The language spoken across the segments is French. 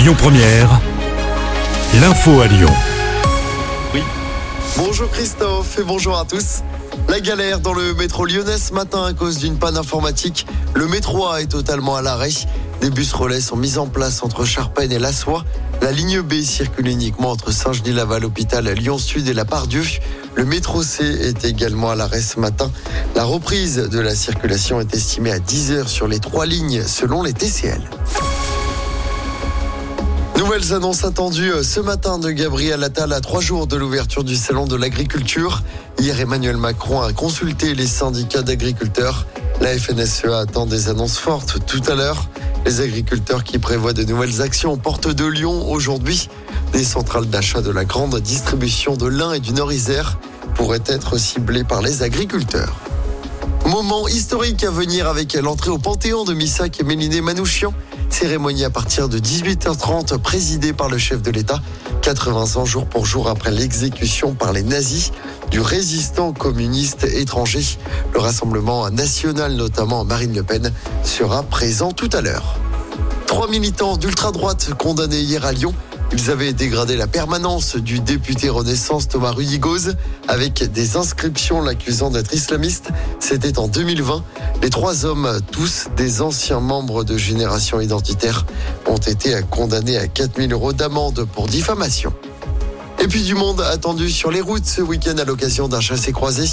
Lyon Première, l'info à Lyon. Bonjour Christophe et bonjour à tous. La galère dans le métro lyonnais ce matin à cause d'une panne informatique. Le métro A est totalement à l'arrêt. Des bus relais sont mis en place entre Charpennes et La Soie. La ligne B circule uniquement entre Saint-Genis-Laval, hôpital Lyon-Sud et la Pardieu. Le métro C est également à l'arrêt ce matin. La reprise de la circulation est estimée à 10 heures sur les trois lignes selon les TCL. Nouvelles annonces attendues ce matin de Gabriel Attal à trois jours de l'ouverture du Salon de l'agriculture. Hier, Emmanuel Macron a consulté les syndicats d'agriculteurs. La FNSEA attend des annonces fortes tout à l'heure. Les agriculteurs qui prévoient de nouvelles actions portent de Lyon aujourd'hui. Des centrales d'achat de la grande distribution de l'Ain et du Nord-Isère pourraient être ciblées par les agriculteurs. Moment historique à venir avec l'entrée au Panthéon de Missak et Méliné Manouchian. Cérémonie à partir de 18h30 présidée par le chef de l'État. 80 ans jour pour jour après l'exécution par les nazis du résistant communiste étranger. Le Rassemblement national, notamment Marine Le Pen, sera présent tout à l'heure. Trois militants d'ultra-droite condamnés hier à Lyon ils avaient dégradé la permanence du député Renaissance Thomas Rudigoz avec des inscriptions l'accusant d'être islamiste. C'était en 2020. Les trois hommes, tous des anciens membres de Génération Identitaire, ont été condamnés à 4000 euros d'amende pour diffamation. Et puis du monde attendu sur les routes ce week-end à l'occasion d'un chassé-croisé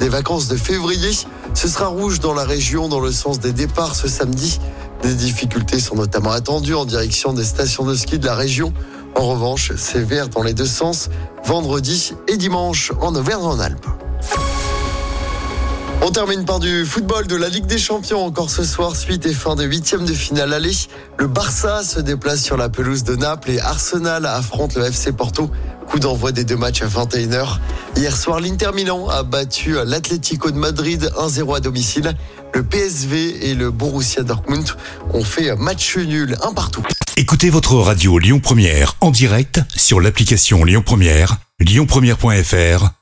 des vacances de février. Ce sera rouge dans la région dans le sens des départs ce samedi. Des difficultés sont notamment attendues en direction des stations de ski de la région. En revanche, c'est vert dans les deux sens, vendredi et dimanche en Auvergne-en-Alpes. On termine par du football de la Ligue des Champions encore ce soir, suite et fin des huitièmes de finale aller. Le Barça se déplace sur la pelouse de Naples et Arsenal affronte le FC Porto. Coup d'envoi des deux matchs à 21h. Hier soir, l'Inter Milan a battu l'Atlético de Madrid 1-0 à domicile. Le PSV et le Borussia Dortmund ont fait match nul, un partout. Écoutez votre radio Lyon Première en direct sur l'application Lyon Première, lyonpremière.fr